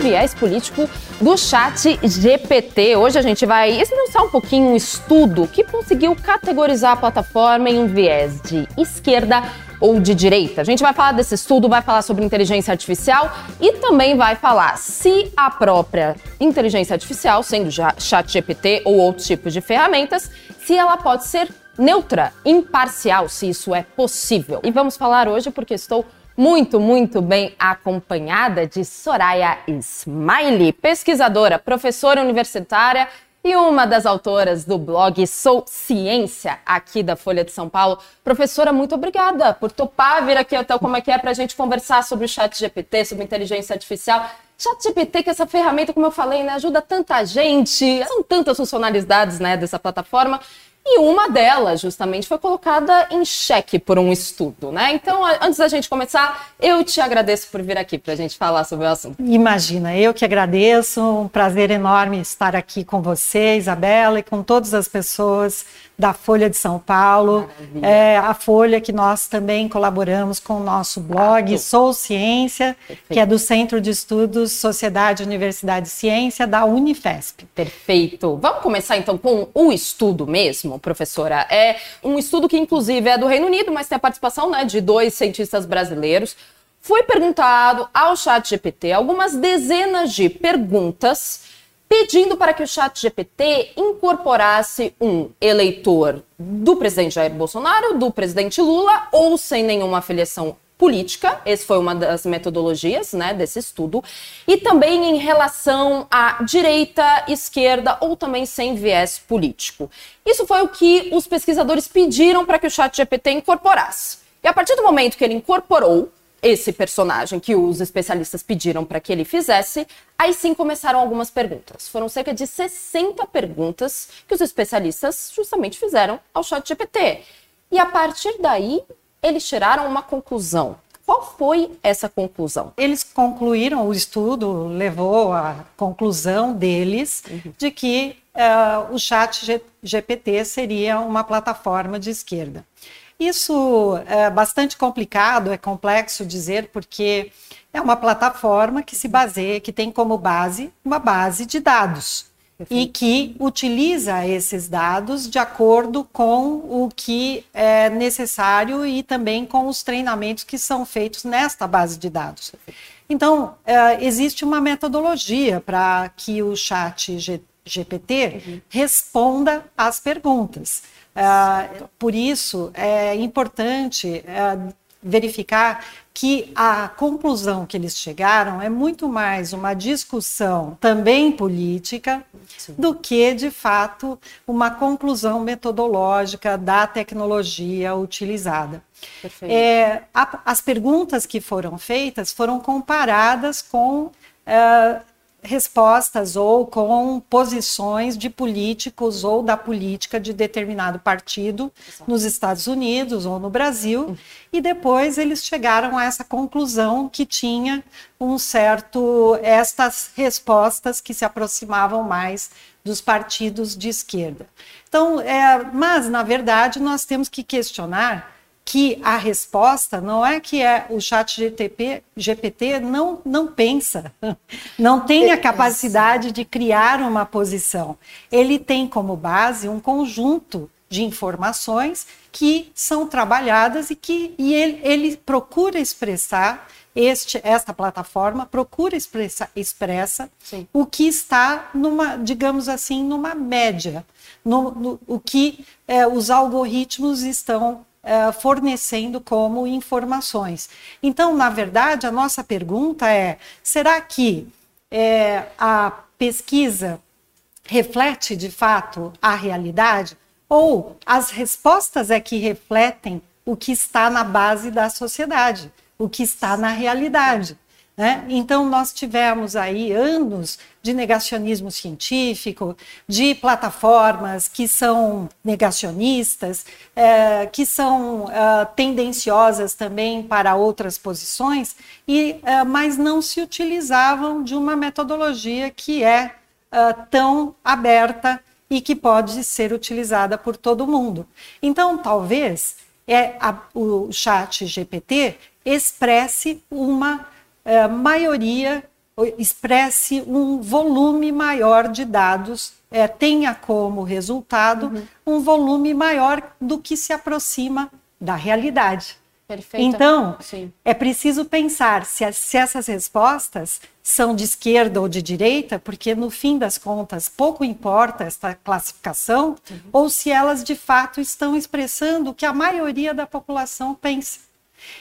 Viés político do chat GPT. Hoje a gente vai esmiuçar um pouquinho um estudo que conseguiu categorizar a plataforma em um viés de esquerda ou de direita. A gente vai falar desse estudo, vai falar sobre inteligência artificial e também vai falar se a própria inteligência artificial, sendo já chat GPT ou outros tipos de ferramentas, se ela pode ser neutra, imparcial, se isso é possível. E vamos falar hoje porque estou muito, muito bem acompanhada de Soraya Smiley, pesquisadora, professora universitária e uma das autoras do blog Sou Ciência, aqui da Folha de São Paulo. Professora, muito obrigada por topar vir aqui até Como é que é para a gente conversar sobre o chat GPT, sobre inteligência artificial. Chat GPT, que é essa ferramenta, como eu falei, né, ajuda tanta gente, são tantas funcionalidades né, dessa plataforma. E uma delas, justamente, foi colocada em xeque por um estudo, né? Então, antes da gente começar, eu te agradeço por vir aqui para a gente falar sobre o assunto. Imagina, eu que agradeço, um prazer enorme estar aqui com você, Isabela, e com todas as pessoas da Folha de São Paulo, é, a Folha que nós também colaboramos com o nosso blog Sou Ciência, Perfeito. que é do Centro de Estudos Sociedade, Universidade e Ciência da Unifesp. Perfeito. Vamos começar então com o estudo mesmo, professora. É um estudo que inclusive é do Reino Unido, mas tem a participação né, de dois cientistas brasileiros. Foi perguntado ao Chat GPT algumas dezenas de perguntas pedindo para que o chat GPT incorporasse um eleitor do presidente Jair Bolsonaro, do presidente Lula ou sem nenhuma afiliação política, essa foi uma das metodologias né, desse estudo, e também em relação à direita, esquerda ou também sem viés político. Isso foi o que os pesquisadores pediram para que o chat GPT incorporasse. E a partir do momento que ele incorporou esse personagem que os especialistas pediram para que ele fizesse, aí sim começaram algumas perguntas. Foram cerca de 60 perguntas que os especialistas justamente fizeram ao chat GPT. E a partir daí, eles tiraram uma conclusão. Qual foi essa conclusão? Eles concluíram, o estudo levou à conclusão deles uhum. de que uh, o chat GPT seria uma plataforma de esquerda. Isso é bastante complicado, é complexo dizer, porque é uma plataforma que se baseia, que tem como base uma base de dados e que utiliza esses dados de acordo com o que é necessário e também com os treinamentos que são feitos nesta base de dados. Então, é, existe uma metodologia para que o chat GPT uhum. responda às perguntas. Uh, por isso, é importante uh, verificar que a conclusão que eles chegaram é muito mais uma discussão também política Sim. do que, de fato, uma conclusão metodológica da tecnologia utilizada. É, a, as perguntas que foram feitas foram comparadas com uh, respostas ou com posições de políticos ou da política de determinado partido nos Estados Unidos ou no Brasil, e depois eles chegaram a essa conclusão que tinha um certo estas respostas que se aproximavam mais dos partidos de esquerda. Então, é, mas na verdade nós temos que questionar que a resposta não é que é o chat GTP, GPT não, não pensa, não tem a capacidade de criar uma posição. Ele tem como base um conjunto de informações que são trabalhadas e que e ele, ele procura expressar este, esta plataforma procura expressa, expressa o que está numa, digamos assim, numa média, no, no o que é, os algoritmos estão uh, fornecendo como informações. Então, na verdade, a nossa pergunta é: será que é, a pesquisa reflete de fato a realidade? Ou as respostas é que refletem o que está na base da sociedade, o que está na realidade? Né? Então, nós tivemos aí anos de negacionismo científico, de plataformas que são negacionistas, é, que são é, tendenciosas também para outras posições, e, é, mas não se utilizavam de uma metodologia que é tão aberta e que pode ser utilizada por todo mundo. Então, talvez é a, o chat GPT expresse uma uh, maioria, expresse um volume maior de dados, é, tenha como resultado uhum. um volume maior do que se aproxima da realidade. Perfeito. Então, Sim. é preciso pensar se, se, essas respostas são de esquerda ou de direita, porque no fim das contas pouco importa esta classificação, uhum. ou se elas de fato estão expressando o que a maioria da população pensa.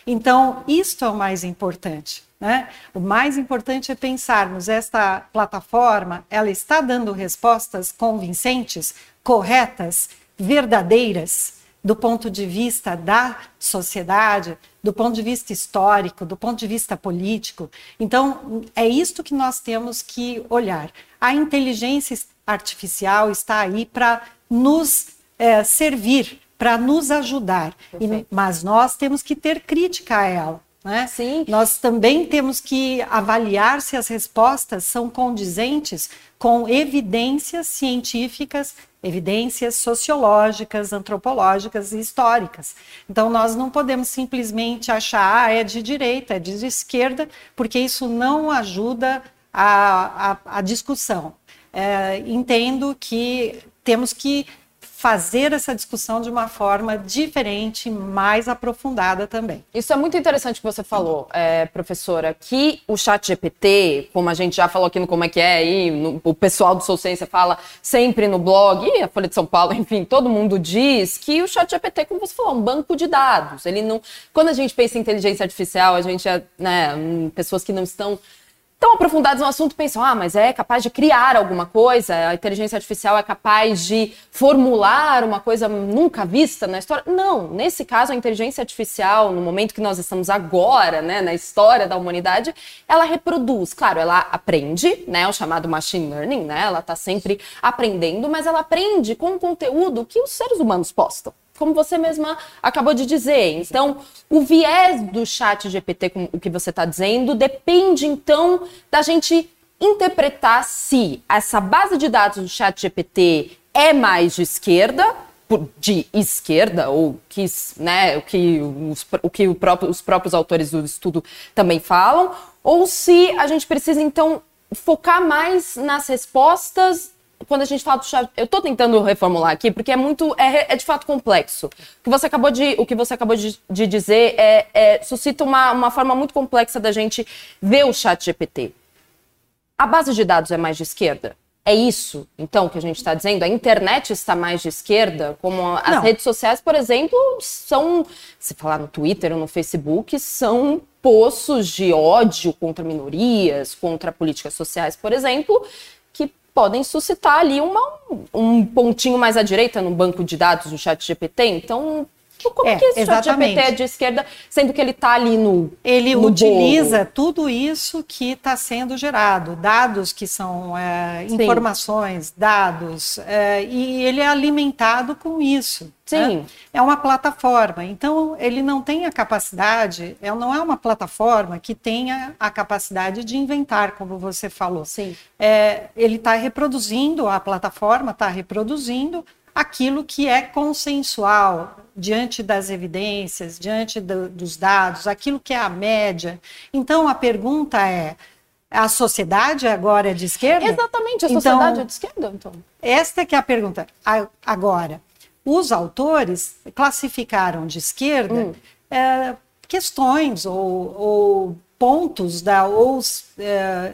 Então, isto é o mais importante. Né? O mais importante é pensarmos esta plataforma, ela está dando respostas convincentes, corretas, verdadeiras do ponto de vista da sociedade, do ponto de vista histórico, do ponto de vista político. Então, é isto que nós temos que olhar. A inteligência artificial está aí para nos é, servir, para nos ajudar, e, mas nós temos que ter crítica a ela. Né? Sim. Nós também temos que avaliar se as respostas são condizentes com evidências científicas, evidências sociológicas, antropológicas e históricas. Então, nós não podemos simplesmente achar, ah, é de direita, é de esquerda, porque isso não ajuda a, a, a discussão. É, entendo que temos que fazer essa discussão de uma forma diferente, mais aprofundada também. Isso é muito interessante que você falou, é, professora, que o chat GPT, como a gente já falou aqui no Como é que é, aí, no, o pessoal do Sou Ciência fala sempre no blog, e a Folha de São Paulo, enfim, todo mundo diz que o chat GPT, como você falou, é um banco de dados. Ele não. Quando a gente pensa em inteligência artificial, a gente é, né, pessoas que não estão tão aprofundados no assunto pensam, ah, mas é capaz de criar alguma coisa, a inteligência artificial é capaz de formular uma coisa nunca vista na história. Não, nesse caso, a inteligência artificial, no momento que nós estamos agora, né, na história da humanidade, ela reproduz. Claro, ela aprende, né, o chamado machine learning, né, ela está sempre aprendendo, mas ela aprende com o conteúdo que os seres humanos postam como você mesma acabou de dizer. Então, o viés do chat GPT, como o que você está dizendo, depende então da gente interpretar se essa base de dados do chat GPT é mais de esquerda, de esquerda, ou que, né, o que, os, o que o próprio, os próprios autores do estudo também falam, ou se a gente precisa então focar mais nas respostas quando a gente fala do chat, eu estou tentando reformular aqui porque é muito, é, é, de fato complexo. O que você acabou de, o que você acabou de, de dizer é, é, suscita uma, uma forma muito complexa da gente ver o chat GPT. A base de dados é mais de esquerda? É isso, então, que a gente está dizendo? A internet está mais de esquerda? Como as Não. redes sociais, por exemplo, são, se falar no Twitter ou no Facebook, são poços de ódio contra minorias, contra políticas sociais, por exemplo, podem suscitar ali uma, um pontinho mais à direita no banco de dados do chat GPT. Então, como é, que esse chat GPT é de esquerda, sendo que ele está ali no Ele no utiliza bolo. tudo isso que está sendo gerado, dados que são é, informações, dados, é, e ele é alimentado com isso. Né? Sim. Né? É uma plataforma, então ele não tem a capacidade, é, não é uma plataforma que tenha a capacidade de inventar, como você falou. Sim. É, ele está reproduzindo, a plataforma está reproduzindo aquilo que é consensual diante das evidências, diante do, dos dados, aquilo que é a média. Então a pergunta é: a sociedade agora é de esquerda? Exatamente, a então, sociedade é de esquerda, então. Esta que é a pergunta. Agora, os autores classificaram de esquerda hum. é, questões ou, ou, pontos da, ou é,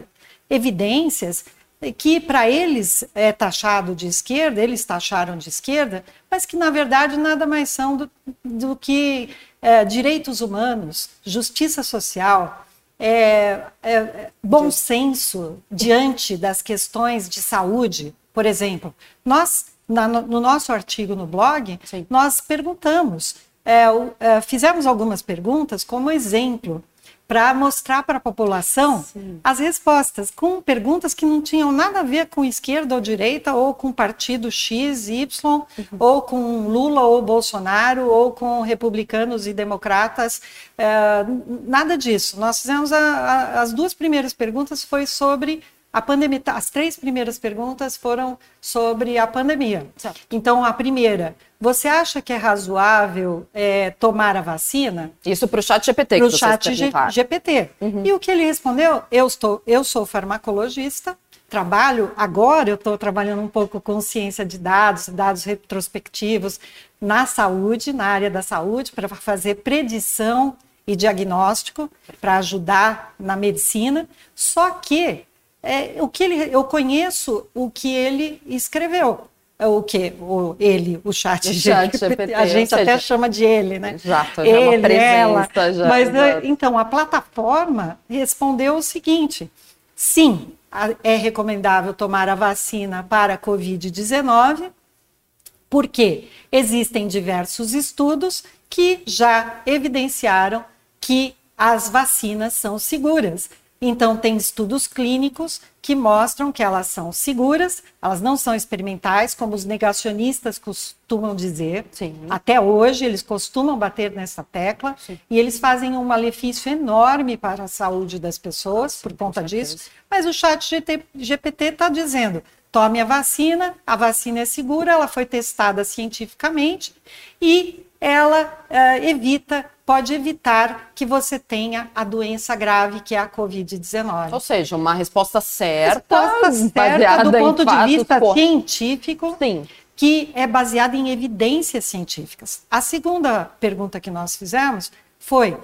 evidências que para eles é taxado de esquerda, eles taxaram de esquerda, mas que na verdade nada mais são do, do que é, direitos humanos, justiça social, é, é, bom senso diante das questões de saúde. Por exemplo, nós, na, no nosso artigo no blog, Sim. nós perguntamos, é, é, fizemos algumas perguntas como exemplo para mostrar para a população Sim. as respostas, com perguntas que não tinham nada a ver com esquerda ou direita, ou com partido X, Y, uhum. ou com Lula ou Bolsonaro, ou com republicanos e democratas, é, nada disso. Nós fizemos a, a, as duas primeiras perguntas foi sobre a pandemia, as três primeiras perguntas foram sobre a pandemia. Certo. Então, a primeira, você acha que é razoável é, tomar a vacina? Isso para o chat GPT. Para o chat GPT. Uhum. E o que ele respondeu? Eu, estou, eu sou farmacologista, trabalho, agora eu estou trabalhando um pouco com ciência de dados, dados retrospectivos na saúde, na área da saúde, para fazer predição e diagnóstico, para ajudar na medicina. Só que é, o que ele, eu conheço o que ele escreveu. É o que? O, ele, o chat, o chat GPT, a gente seja, até chama de ele, né? Exato, já é ele, uma presença, ela. Já, Mas exato. então a plataforma respondeu o seguinte: sim, é recomendável tomar a vacina para a Covid-19, porque existem diversos estudos que já evidenciaram que as vacinas são seguras. Então, tem estudos clínicos que mostram que elas são seguras, elas não são experimentais, como os negacionistas costumam dizer. Sim. Até hoje, eles costumam bater nessa tecla Sim. e eles fazem um malefício enorme para a saúde das pessoas por conta disso. Mas o chat GPT está dizendo: tome a vacina, a vacina é segura, ela foi testada cientificamente e ela uh, evita pode evitar que você tenha a doença grave que é a Covid-19. Ou seja, uma resposta certa, resposta certa do ponto de vista científico, Sim. que é baseada em evidências científicas. A segunda pergunta que nós fizemos foi: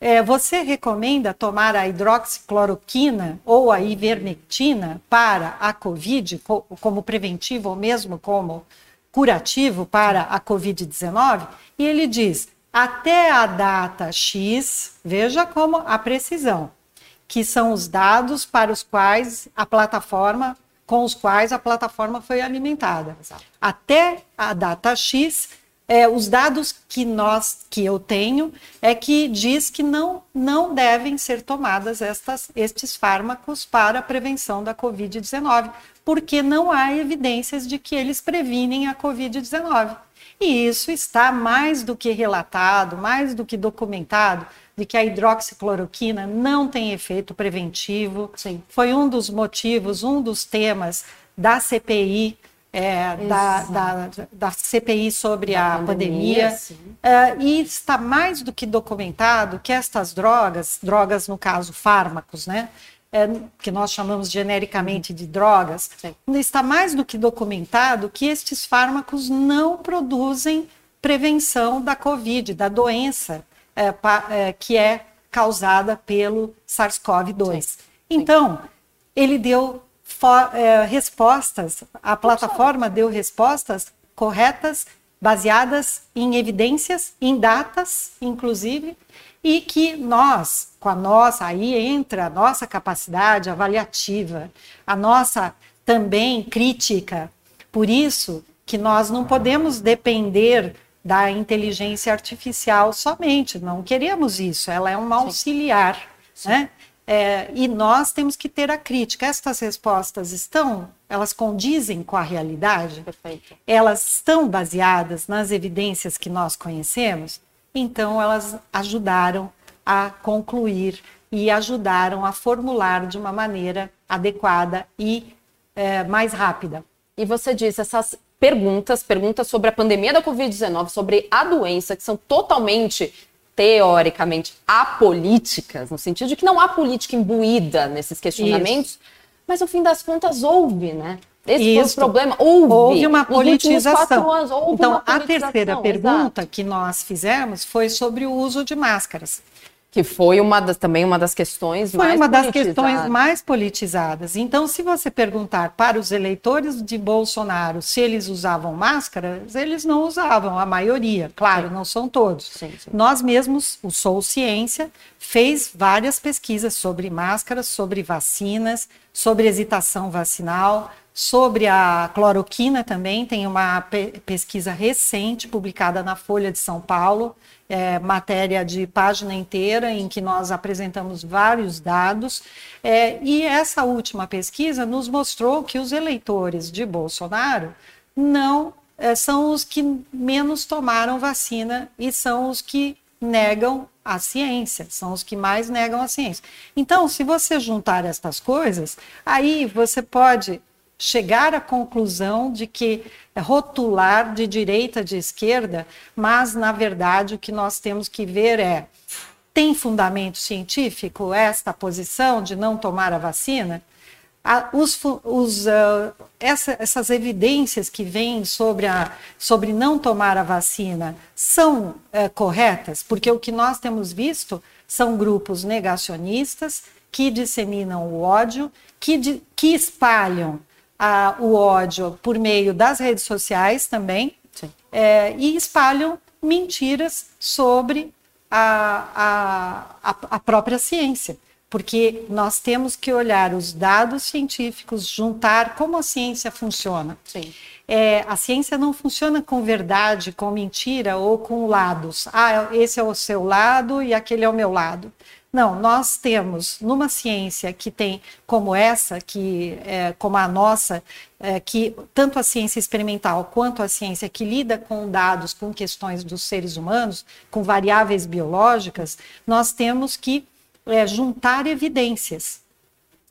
é, você recomenda tomar a hidroxicloroquina ou a ivermectina para a Covid como preventivo ou mesmo como curativo para a Covid-19? E ele diz: até a data X, veja como a precisão, que são os dados para os quais a plataforma, com os quais a plataforma foi alimentada. Exato. Até a data X, é, os dados que nós, que eu tenho, é que diz que não, não devem ser tomadas estas, estes fármacos para a prevenção da Covid-19, porque não há evidências de que eles previnem a Covid-19. E isso está mais do que relatado, mais do que documentado, de que a hidroxicloroquina não tem efeito preventivo. Sim. Foi um dos motivos, um dos temas da CPI, é, da, da, da, CPI sobre da a pandemia. pandemia é, e está mais do que documentado que estas drogas, drogas no caso fármacos, né? é, que nós chamamos genericamente de drogas, Sim. está mais do que documentado que estes fármacos não produzem prevenção da Covid, da doença é, pa, é, que é causada pelo SARS-CoV-2. Então, ele deu é, respostas, a plataforma deu respostas corretas, baseadas em evidências, em datas, inclusive, e que nós, com a nossa, aí entra a nossa capacidade avaliativa, a nossa também crítica. Por isso que nós não podemos depender da inteligência artificial somente, não queremos isso, ela é um auxiliar, Sim. né? É, e nós temos que ter a crítica. Estas respostas estão, elas condizem com a realidade? Perfeito. Elas estão baseadas nas evidências que nós conhecemos? Então, elas ajudaram a concluir e ajudaram a formular de uma maneira adequada e é, mais rápida. E você disse essas perguntas, perguntas sobre a pandemia da Covid-19, sobre a doença, que são totalmente, teoricamente, apolíticas, no sentido de que não há política imbuída nesses questionamentos, Isso. mas no fim das contas houve, né? Esse Isso. foi o problema. Houve, houve uma politização. Anos, houve então, a terceira pergunta exato. que nós fizemos foi sobre o uso de máscaras. Que foi uma das, também uma das questões foi mais Foi uma das questões mais politizadas. Então, se você perguntar para os eleitores de Bolsonaro se eles usavam máscaras, eles não usavam, a maioria. Claro, sim. não são todos. Sim, sim. Nós mesmos, o Sou Ciência, fez várias pesquisas sobre máscaras, sobre vacinas, sobre hesitação vacinal, Sobre a cloroquina também, tem uma pe pesquisa recente publicada na Folha de São Paulo, é, matéria de página inteira, em que nós apresentamos vários dados. É, e essa última pesquisa nos mostrou que os eleitores de Bolsonaro não é, são os que menos tomaram vacina e são os que negam a ciência, são os que mais negam a ciência. Então, se você juntar estas coisas, aí você pode chegar à conclusão de que é rotular de direita de esquerda, mas na verdade o que nós temos que ver é tem fundamento científico esta posição de não tomar a vacina? a, os, os, uh, essa, essas evidências que vêm sobre, a, sobre não tomar a vacina são uh, corretas? Porque o que nós temos visto são grupos negacionistas que disseminam o ódio, que, de, que espalham uh, o ódio por meio das redes sociais também, é, e espalham mentiras sobre a, a, a própria ciência porque nós temos que olhar os dados científicos, juntar como a ciência funciona. É, a ciência não funciona com verdade, com mentira ou com lados. Ah, esse é o seu lado e aquele é o meu lado. Não, nós temos numa ciência que tem como essa, que é, como a nossa, é, que tanto a ciência experimental quanto a ciência que lida com dados, com questões dos seres humanos, com variáveis biológicas, nós temos que é juntar evidências.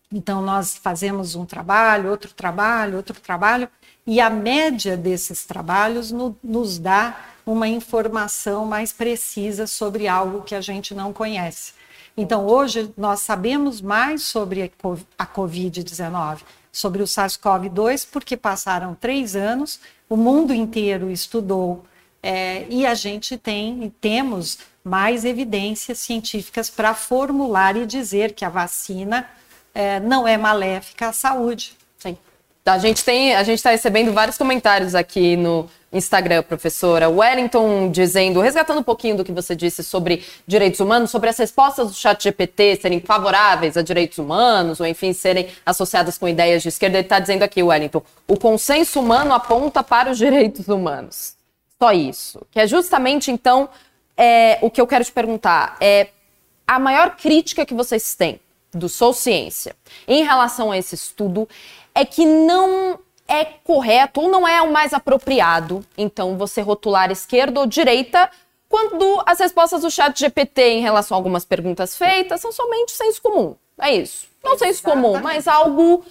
Então, nós fazemos um trabalho, outro trabalho, outro trabalho, e a média desses trabalhos no, nos dá uma informação mais precisa sobre algo que a gente não conhece. Então, hoje, nós sabemos mais sobre a Covid-19, sobre o SARS-CoV-2, porque passaram três anos, o mundo inteiro estudou é, e a gente tem, temos mais evidências científicas para formular e dizer que a vacina é, não é maléfica à saúde. Sim. A gente tem, a gente está recebendo vários comentários aqui no Instagram, professora. Wellington dizendo, resgatando um pouquinho do que você disse sobre direitos humanos, sobre as respostas do chat GPT serem favoráveis a direitos humanos, ou enfim, serem associadas com ideias de esquerda, ele está dizendo aqui, Wellington, o consenso humano aponta para os direitos humanos. Só isso. Que é justamente, então, é, o que eu quero te perguntar é a maior crítica que vocês têm do Sou Ciência em relação a esse estudo é que não é correto ou não é o mais apropriado, então, você rotular esquerda ou direita quando as respostas do chat GPT em relação a algumas perguntas feitas são somente senso comum. É isso. Não Exatamente. senso comum, mas algo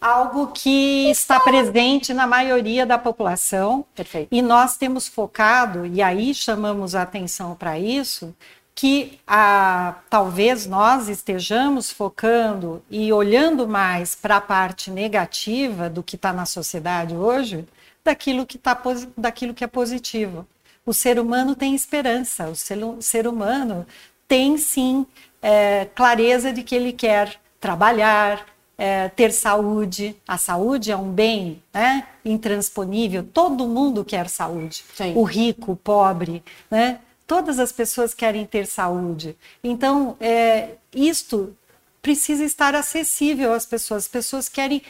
algo que está presente na maioria da população. Perfeito. E nós temos focado, e aí chamamos a atenção para isso, que a, talvez nós estejamos focando e olhando mais para a parte negativa do que está na sociedade hoje, daquilo que, tá, daquilo que é positivo. O ser humano tem esperança, o ser, o ser humano tem sim é, clareza de que ele quer trabalhar, é, ter saúde. A saúde é um bem né, intransponível. Todo mundo quer saúde. Sim. O rico, o pobre, né? Todas as pessoas querem ter saúde. Então, é, isto precisa estar acessível às pessoas. As pessoas querem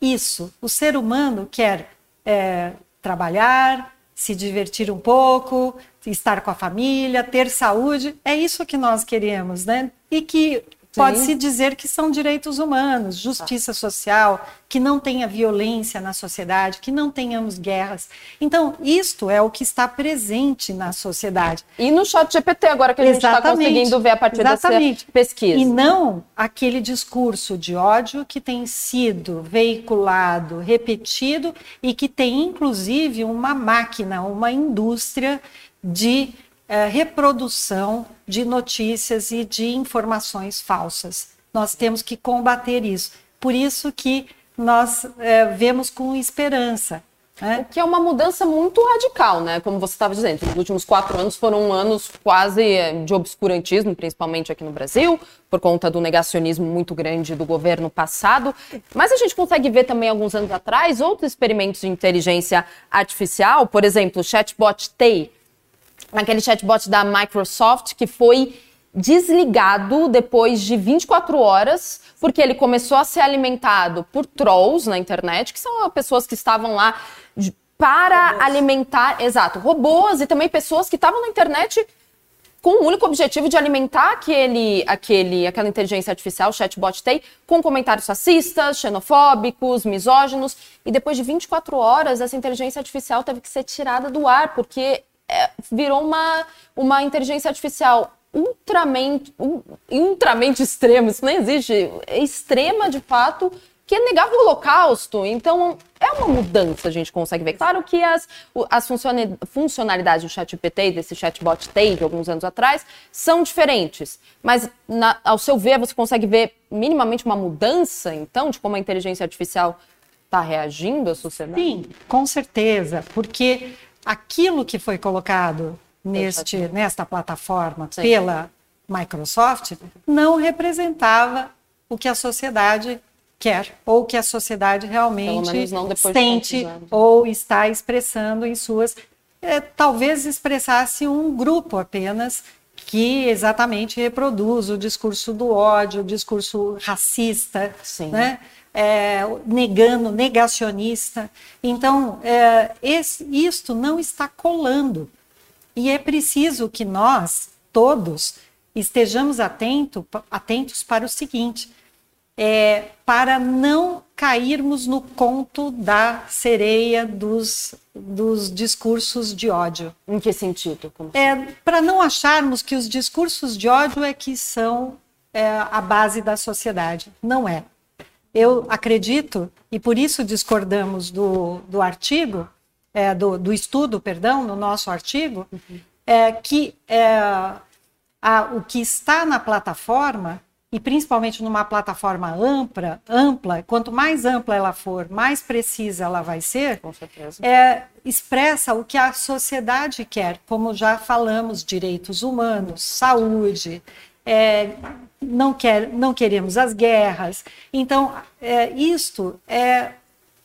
isso. O ser humano quer é, trabalhar, se divertir um pouco, estar com a família, ter saúde. É isso que nós queremos, né? E que Pode-se dizer que são direitos humanos, justiça social, que não tenha violência na sociedade, que não tenhamos guerras. Então, isto é o que está presente na sociedade. E no chat GPT, agora que a gente está conseguindo ver a partir Exatamente. dessa pesquisa. E não aquele discurso de ódio que tem sido veiculado, repetido e que tem, inclusive, uma máquina, uma indústria de é, reprodução de notícias e de informações falsas. Nós temos que combater isso. Por isso que nós é, vemos com esperança. Né? O que é uma mudança muito radical, né? Como você estava dizendo, os últimos quatro anos foram anos quase é, de obscurantismo, principalmente aqui no Brasil, por conta do negacionismo muito grande do governo passado. Mas a gente consegue ver também, alguns anos atrás, outros experimentos de inteligência artificial, por exemplo, o chatbot Tay, aquele chatbot da Microsoft que foi desligado depois de 24 horas, porque ele começou a ser alimentado por trolls na internet, que são pessoas que estavam lá para robôs. alimentar, exato, robôs e também pessoas que estavam na internet com o único objetivo de alimentar aquele, aquele, aquela inteligência artificial, chatbot tem, com comentários racistas, xenofóbicos, misóginos. E depois de 24 horas, essa inteligência artificial teve que ser tirada do ar, porque é, virou uma, uma inteligência artificial ultramente, ultramente extrema, isso nem existe, é extrema de fato, que é negar o holocausto. Então, é uma mudança, a gente consegue ver. Claro que as, as funcionalidades do ChatGPT, desse chatbot Tave, alguns anos atrás, são diferentes. Mas, na, ao seu ver, você consegue ver minimamente uma mudança, então, de como a inteligência artificial está reagindo à sociedade? Sim, com certeza. Porque aquilo que foi colocado neste, nesta plataforma Sim. pela Microsoft não representava o que a sociedade quer ou que a sociedade realmente sente ou está expressando em suas é, talvez expressasse um grupo apenas que exatamente reproduz o discurso do ódio, o discurso racista, Sim. né? É, negando, negacionista. Então, é, esse, isto não está colando. E é preciso que nós, todos, estejamos atento, atentos para o seguinte: é, para não cairmos no conto da sereia dos, dos discursos de ódio. Em que sentido? É, para não acharmos que os discursos de ódio é que são é, a base da sociedade. Não é. Eu acredito, e por isso discordamos do, do artigo, é, do, do, estudo, perdão, no nosso artigo, uhum. é, que é, a, o que está na plataforma e principalmente numa plataforma ampla, ampla, quanto mais ampla ela for, mais precisa ela vai ser, Com certeza. É, expressa o que a sociedade quer, como já falamos, direitos humanos, saúde, é, não, quer, não queremos as guerras. Então, é, isto é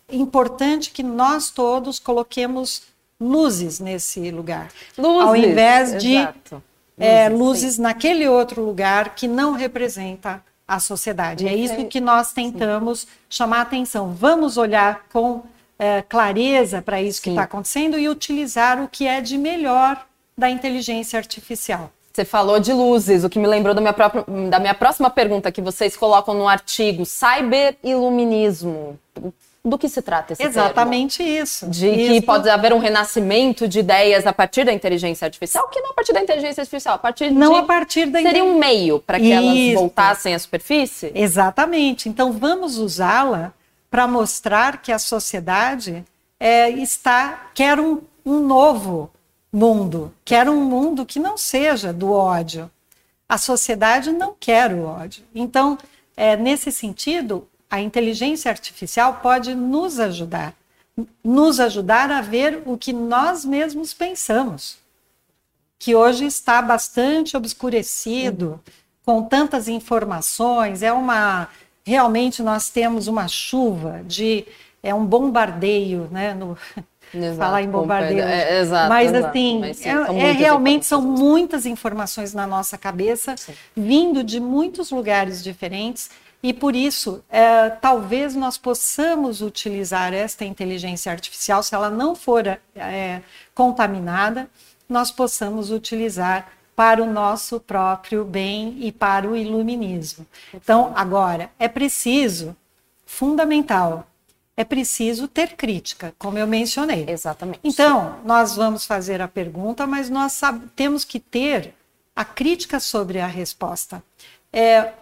importante que nós todos coloquemos luzes nesse lugar. Luzes, ao invés de exato é, luzes naquele outro lugar que não representa a sociedade. É isso que nós tentamos sim. chamar a atenção. Vamos olhar com é, clareza para isso sim. que está acontecendo e utilizar o que é de melhor da inteligência artificial. Você falou de luzes, o que me lembrou da minha, própria, da minha próxima pergunta que vocês colocam no artigo, cyber-iluminismo do que se trata esse Exatamente termo? isso. De isso. que pode haver um renascimento de ideias a partir da inteligência artificial, que não a partir da inteligência artificial, a partir não de... a partir da seria um meio para que isso. elas voltassem à superfície. Exatamente. Então vamos usá-la para mostrar que a sociedade é, está quer um, um novo mundo, quer um mundo que não seja do ódio. A sociedade não quer o ódio. Então, é, nesse sentido, a inteligência artificial pode nos ajudar, nos ajudar a ver o que nós mesmos pensamos, que hoje está bastante obscurecido, com tantas informações, é uma realmente nós temos uma chuva de é um bombardeio, né, no, Exato, falar em bombardeio. É, exato, mas exato, assim, mas, sim, é, é realmente são muitas informações na nossa cabeça, sim. vindo de muitos lugares diferentes e por isso, é, talvez nós possamos utilizar esta inteligência artificial, se ela não for é, contaminada, nós possamos utilizar para o nosso próprio bem e para o iluminismo. Então, agora, é preciso, fundamental, é preciso ter crítica, como eu mencionei. Exatamente. Então, nós vamos fazer a pergunta, mas nós temos que ter a crítica sobre a resposta. É,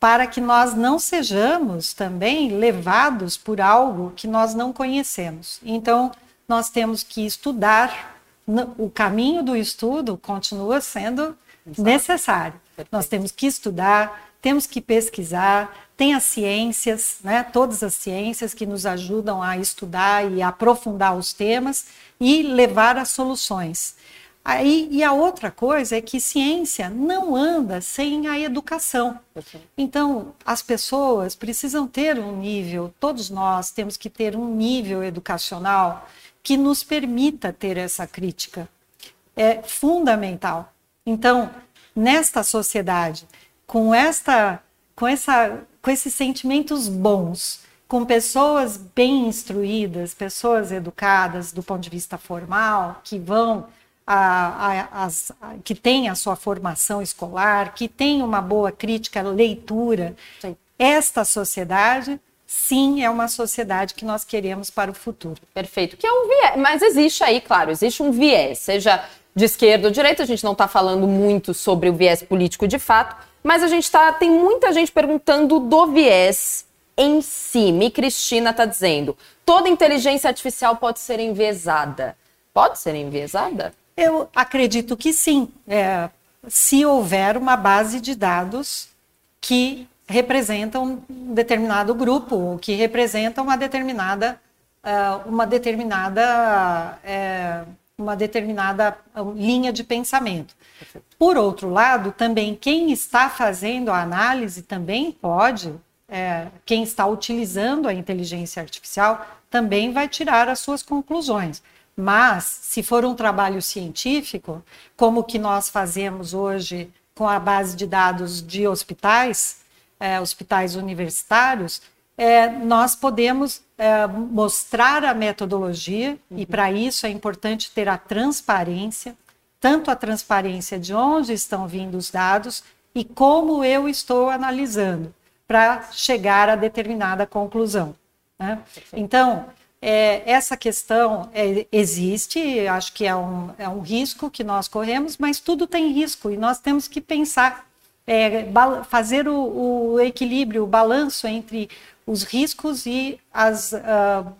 para que nós não sejamos também levados por algo que nós não conhecemos. Então, nós temos que estudar, o caminho do estudo continua sendo Exato. necessário. Perfeito. Nós temos que estudar, temos que pesquisar, tem as ciências, né, todas as ciências que nos ajudam a estudar e aprofundar os temas e levar as soluções. Aí, e a outra coisa é que ciência não anda sem a educação. Então, as pessoas precisam ter um nível, todos nós temos que ter um nível educacional que nos permita ter essa crítica. É fundamental. Então, nesta sociedade, com esta com essa com esses sentimentos bons, com pessoas bem instruídas, pessoas educadas do ponto de vista formal, que vão a, a, as, a, que tem a sua formação escolar, que tem uma boa crítica, leitura. Sim. Esta sociedade, sim, é uma sociedade que nós queremos para o futuro. Perfeito. Que é um viés, mas existe aí, claro, existe um viés, seja de esquerda ou direita, a gente não está falando muito sobre o viés político de fato, mas a gente tá. Tem muita gente perguntando do viés em si. Mi Cristina está dizendo: toda inteligência artificial pode ser enviesada. Pode ser enviesada? Eu acredito que sim. É, se houver uma base de dados que representam um determinado grupo, que representam uma determinada, uh, uma determinada, uh, uma determinada linha de pensamento. Por outro lado, também quem está fazendo a análise também pode, uh, quem está utilizando a inteligência artificial também vai tirar as suas conclusões. Mas, se for um trabalho científico, como o que nós fazemos hoje com a base de dados de hospitais, é, hospitais universitários, é, nós podemos é, mostrar a metodologia, uhum. e para isso é importante ter a transparência, tanto a transparência de onde estão vindo os dados e como eu estou analisando, para chegar a determinada conclusão. Né? Então, é, essa questão é, existe, acho que é um, é um risco que nós corremos, mas tudo tem risco e nós temos que pensar, é, fazer o, o, equilíbrio, o balanço entre os riscos e as uh,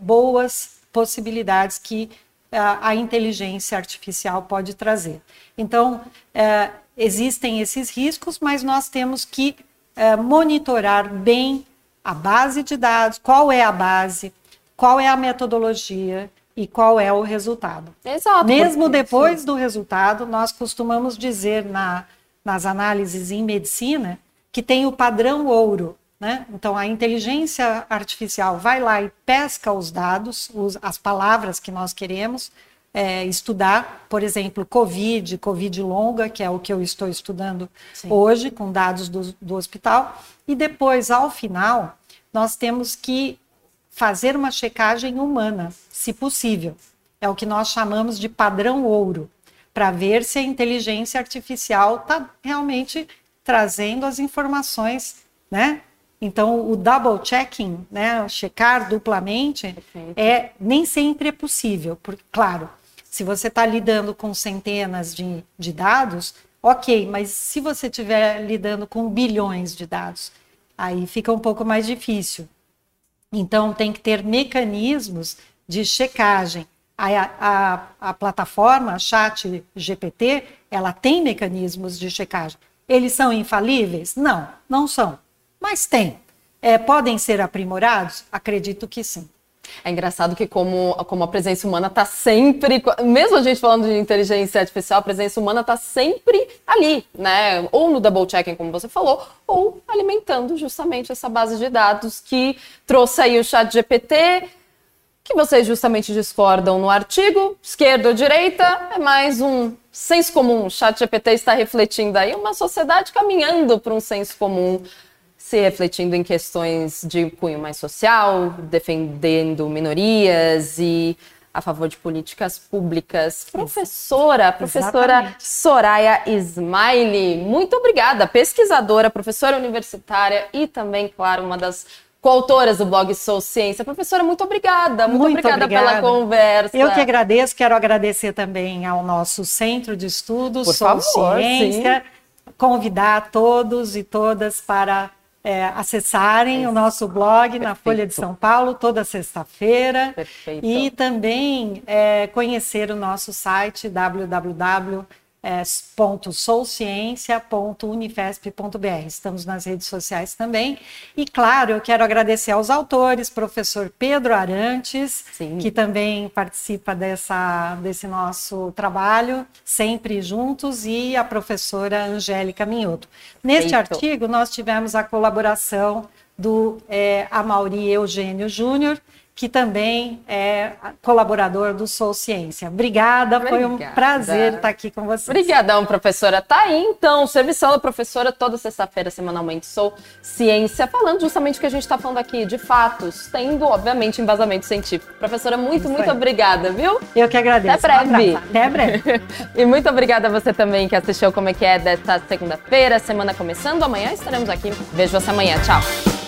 boas possibilidades que uh, a inteligência artificial pode trazer. Então, uh, existem esses riscos, mas nós temos que é, monitorar bem a base de dados, qual é a base, qual é a metodologia e qual é o resultado. Exato. Mesmo depois sim. do resultado, nós costumamos dizer na, nas análises em medicina que tem o padrão ouro. Né? Então, a inteligência artificial vai lá e pesca os dados, os, as palavras que nós queremos é, estudar, por exemplo, COVID, COVID longa, que é o que eu estou estudando Sim. hoje, com dados do, do hospital, e depois, ao final, nós temos que fazer uma checagem humana, se possível. É o que nós chamamos de padrão ouro, para ver se a inteligência artificial está realmente trazendo as informações, né? Então, o double checking, né, checar duplamente, Perfeito. é nem sempre é possível, porque, claro, se você está lidando com centenas de, de dados, ok, mas se você estiver lidando com bilhões de dados, aí fica um pouco mais difícil. Então, tem que ter mecanismos de checagem. A, a, a plataforma Chat GPT, ela tem mecanismos de checagem. Eles são infalíveis? Não, não são. Mas tem. É, podem ser aprimorados? Acredito que sim. É engraçado que como, como a presença humana está sempre, mesmo a gente falando de inteligência artificial, a presença humana está sempre ali, né? Ou no double checking, como você falou, ou alimentando justamente essa base de dados que trouxe aí o chat GPT, que vocês justamente discordam no artigo, esquerda ou direita, é mais um senso comum. O chat GPT está refletindo aí uma sociedade caminhando para um senso comum se refletindo em questões de cunho mais social, defendendo minorias e a favor de políticas públicas. Professora, professora Exatamente. Soraya Smiley, muito obrigada, pesquisadora, professora universitária e também, claro, uma das coautoras do blog Sou Ciência. Professora, muito obrigada. Muito, muito obrigada, obrigada, pela conversa. Eu que agradeço. Quero agradecer também ao nosso Centro de Estudos Por Sou favor, Ciência. Sim. Convidar todos e todas para é, acessarem é. o nosso blog Perfeito. na Folha de São Paulo toda sexta-feira e também é, conhecer o nosso site www é, .soulciência.unifesp.br. Estamos nas redes sociais também. E, claro, eu quero agradecer aos autores, professor Pedro Arantes, Sim. que também participa dessa, desse nosso trabalho, sempre juntos, e a professora Angélica Minhoto. Neste Feito. artigo, nós tivemos a colaboração do é, Amauri Eugênio Júnior, que também é colaborador do Sou Ciência. Obrigada, Obrigada, foi um prazer estar aqui com você. Obrigadão, professora. Tá aí, então, serviço da professora toda sexta-feira, semanalmente, Sou Ciência, falando justamente o que a gente está falando aqui, de fatos, tendo, obviamente, embasamento científico. Professora, muito, muito obrigada, viu? Eu que agradeço. Até breve. Até breve. e muito obrigada a você também que assistiu Como é que é desta segunda-feira, semana começando. Amanhã estaremos aqui. Vejo você amanhã. Tchau.